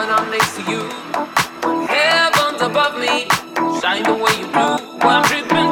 when I'm next to you. when Heavens above me, shine the way you do. I'm tripping.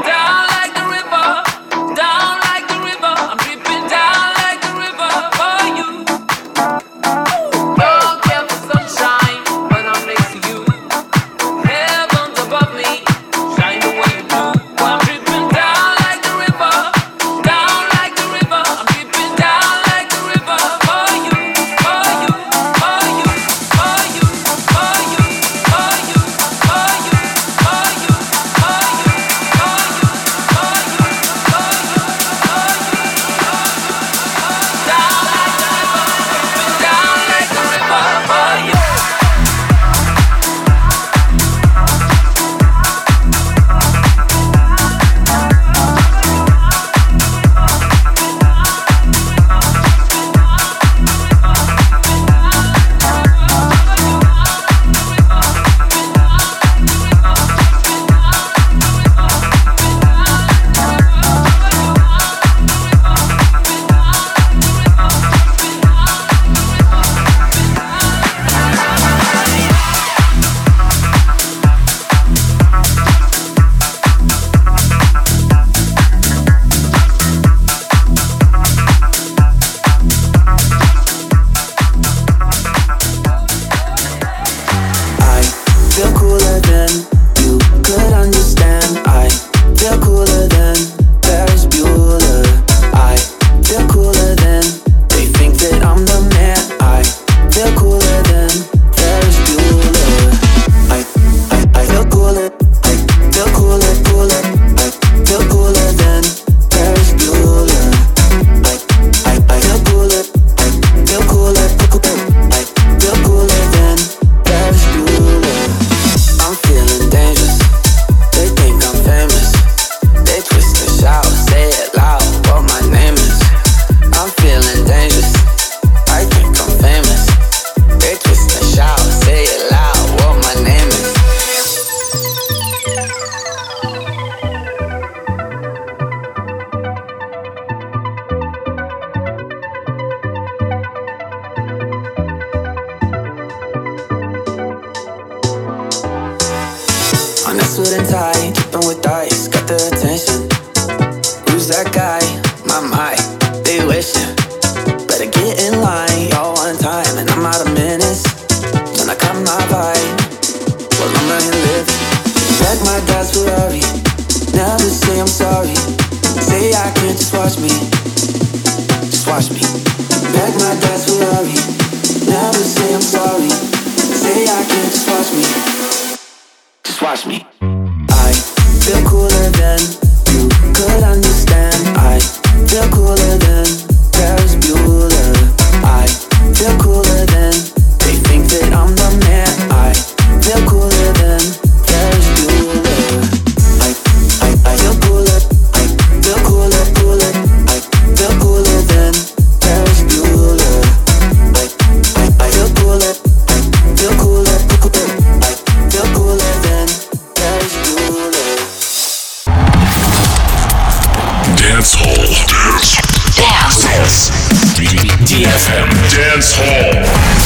FM Dance Hall.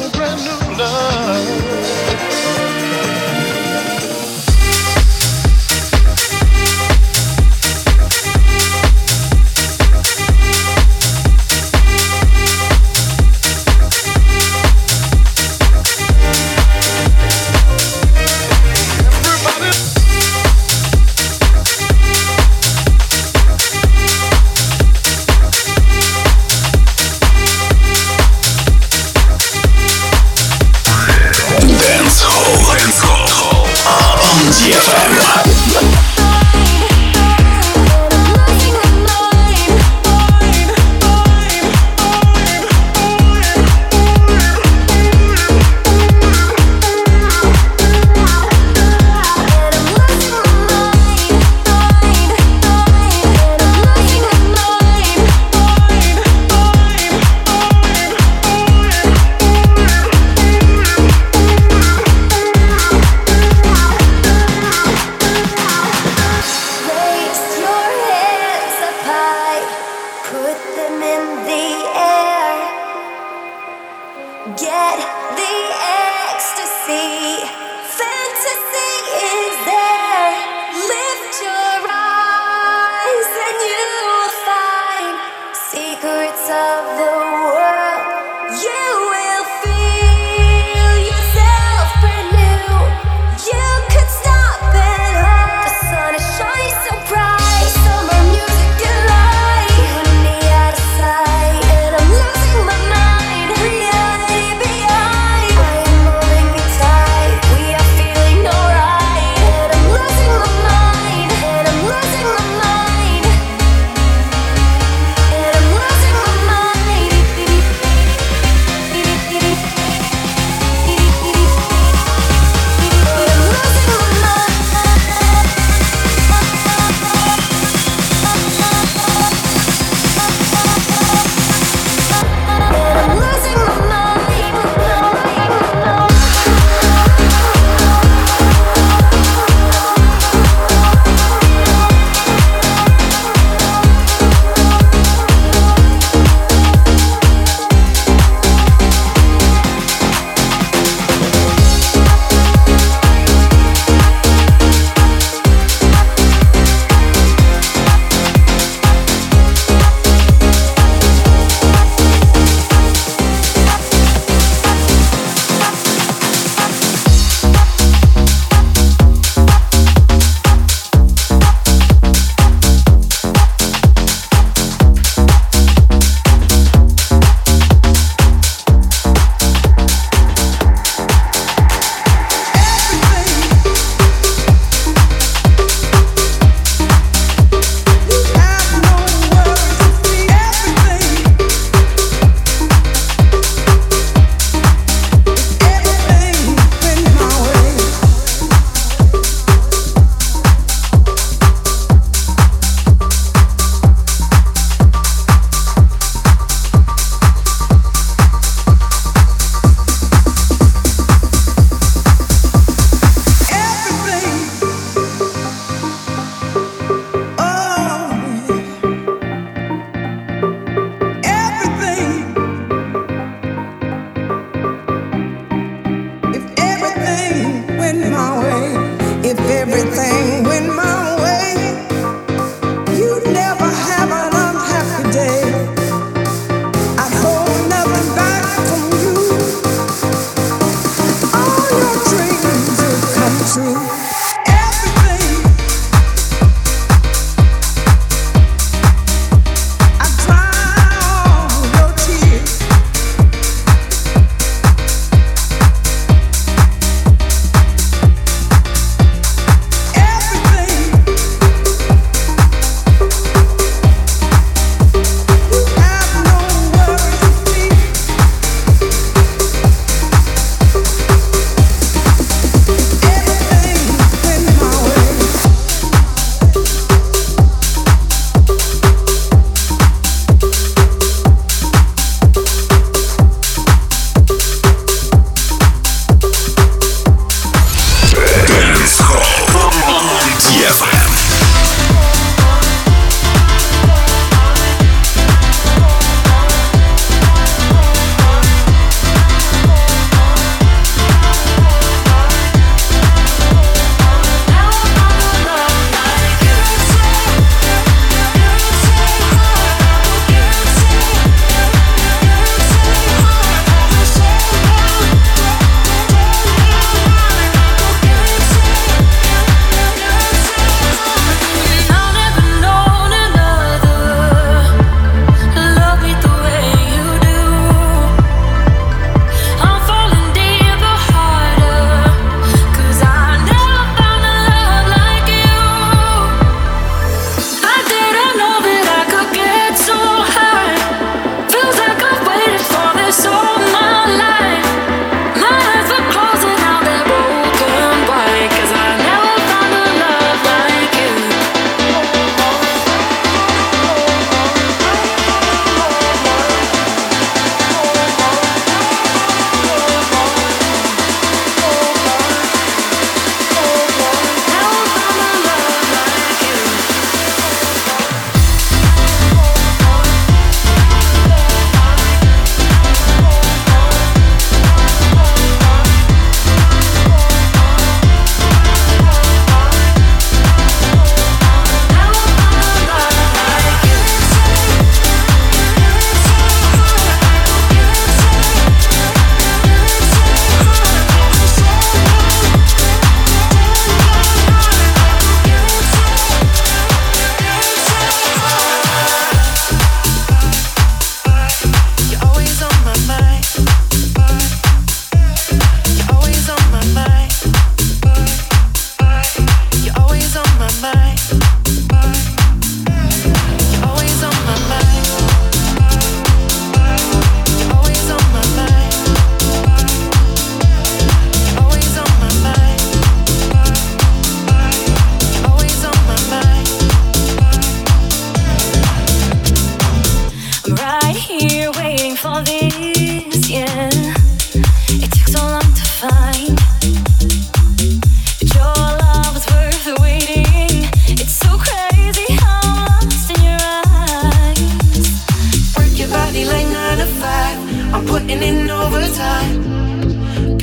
a brand new love.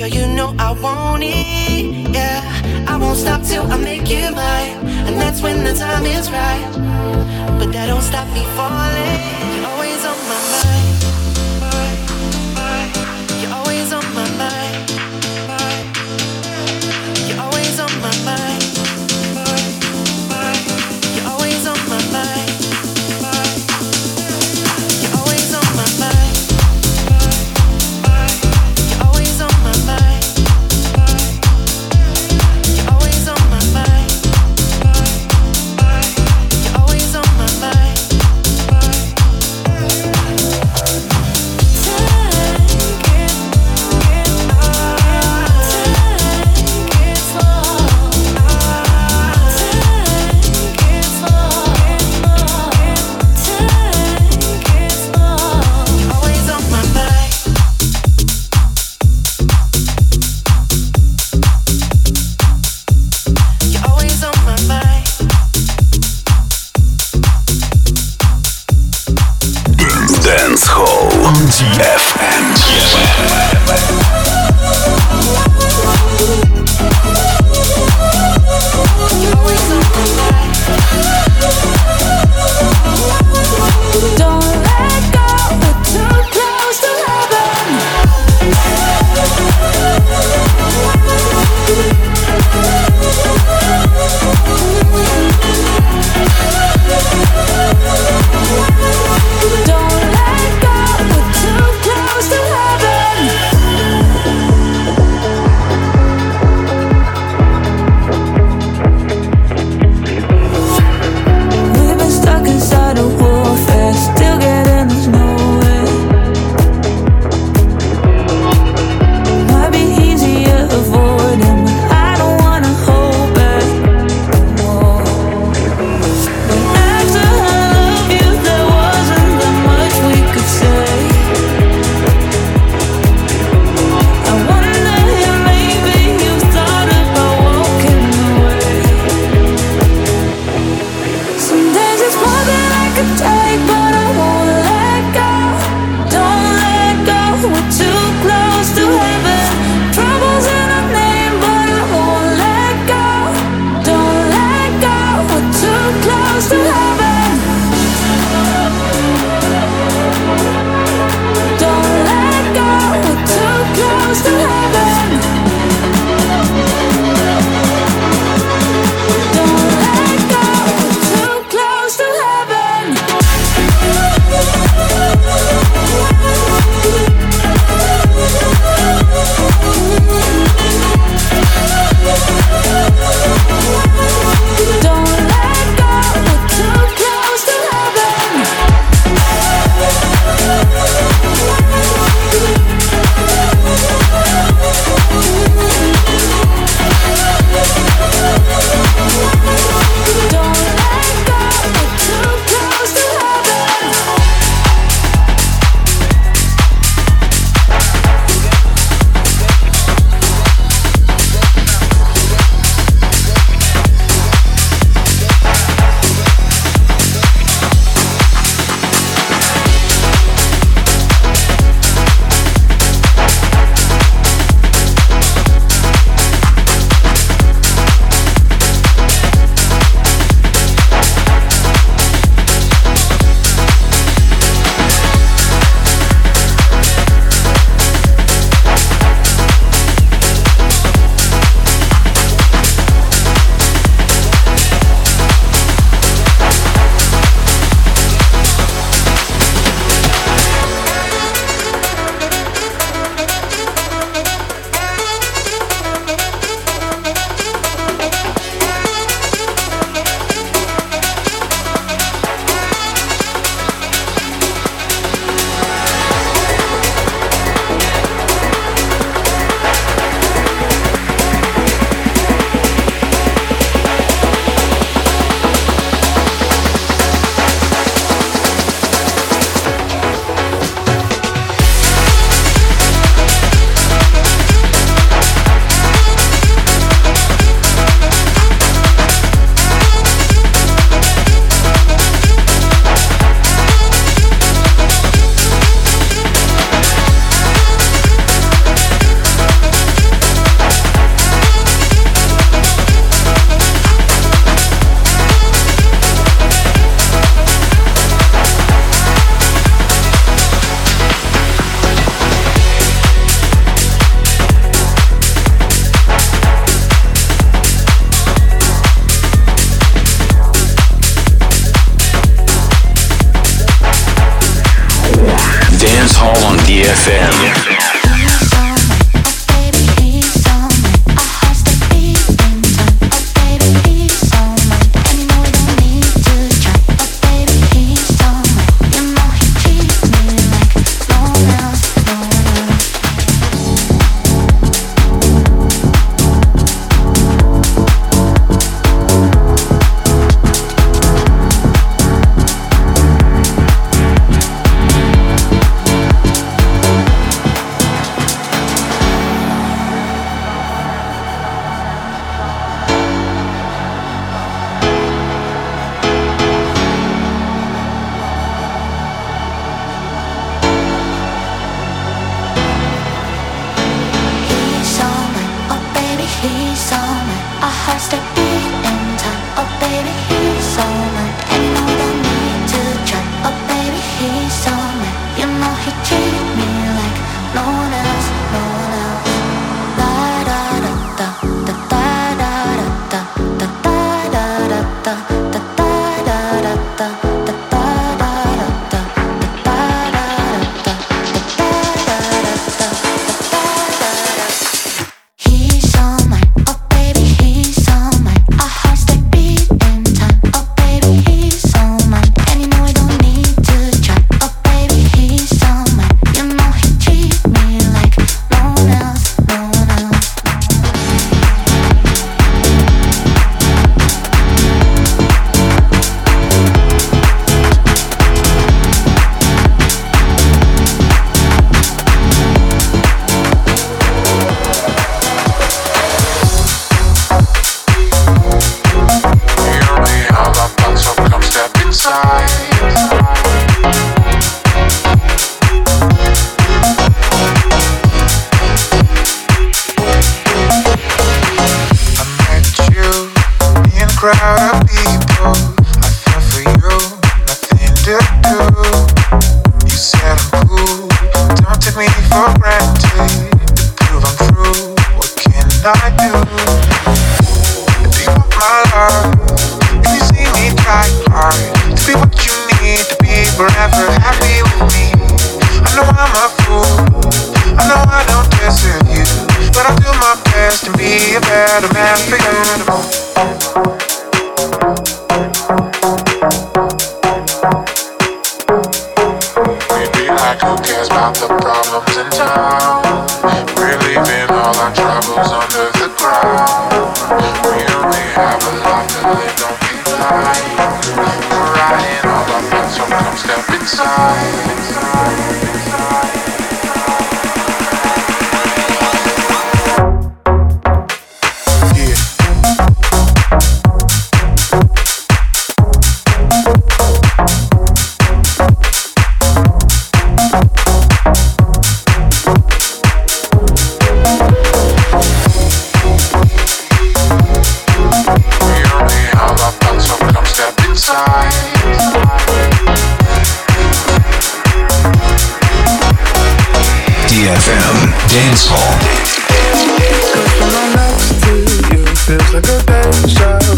Girl, you know I want it, yeah. I won't stop till I make you mine, and that's when the time is right. But that don't stop me falling, always on my mind. FM. attention.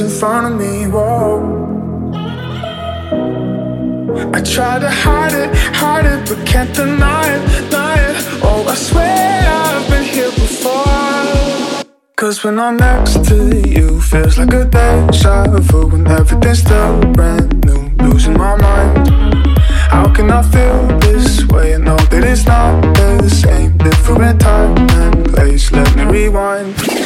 in front of me, whoa. I try to hide it, hide it, but can't deny it, deny it. Oh, I swear I've been here before. Cause when I'm next to you, feels like a deja vu when everything's still brand new. Losing my mind. How can I feel this way? I know that it's not the same. Different time and place. Let me rewind.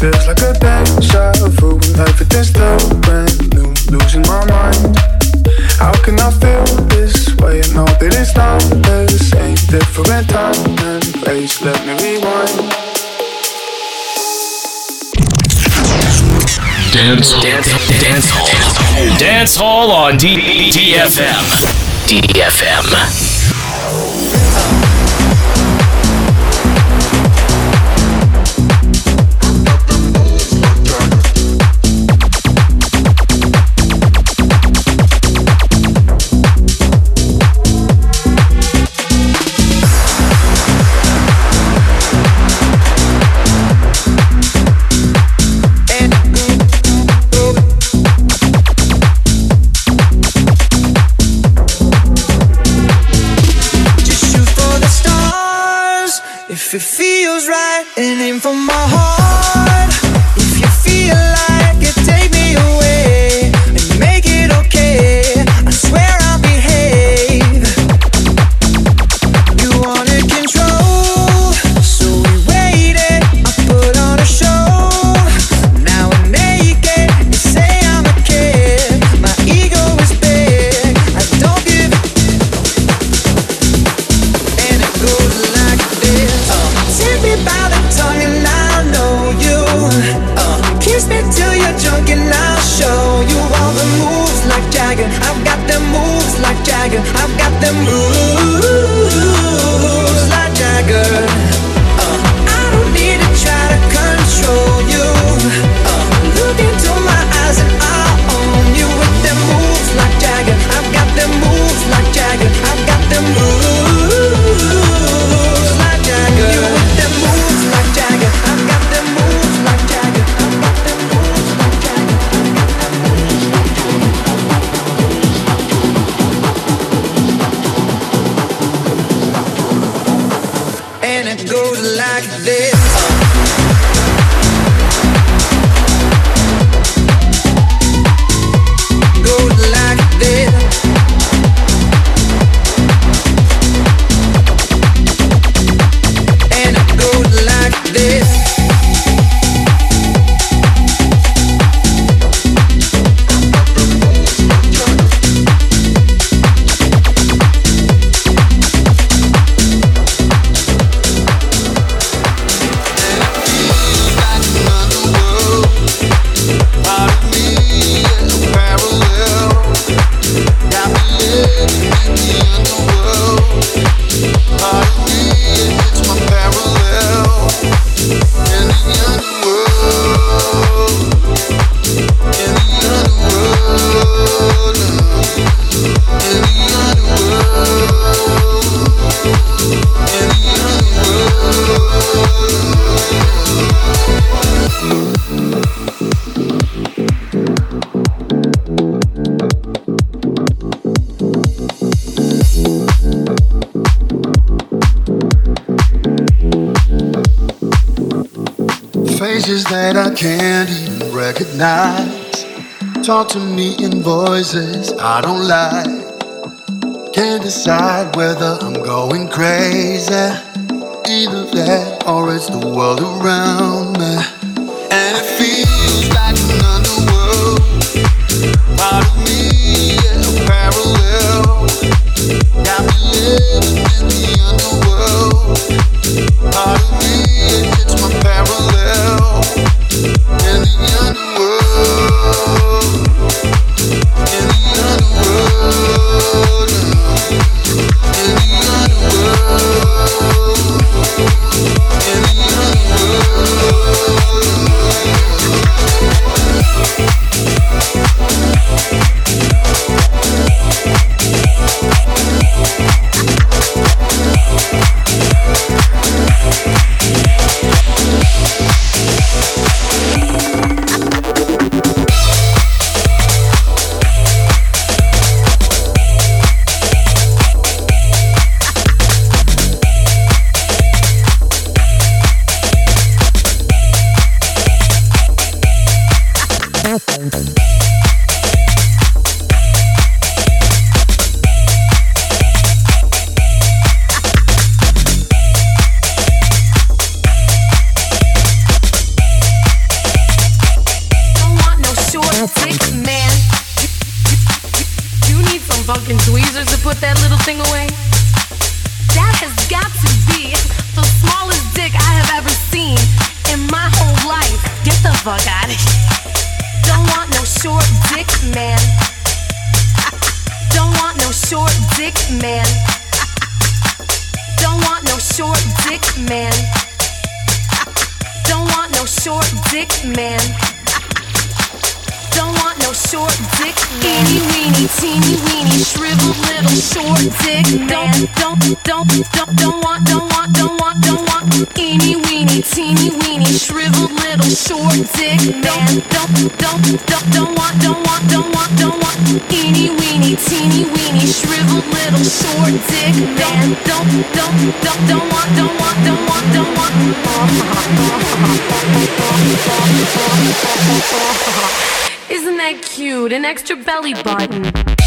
Feels like a deja vu. Everything's still brand new. Losing my mind. How can I feel this way? I know that it's not the same. Different time and place. Let me rewind. Dance, dance, dance hall. Dance hall on D- even recognize. talk to me in voices I don't like. Can't decide whether I'm going crazy. Either that or it's the world around me. Eeny weeny, teeny weeny, shriveled little short dick, man. Don't, don't, don't, don't want, don't want, don't want, don't want. Eeny weeny, teeny weeny, shriveled little short dick, man. Don't, don't, don't, don't want, don't want, don't want, don't want. Isn't that cute? An extra belly button.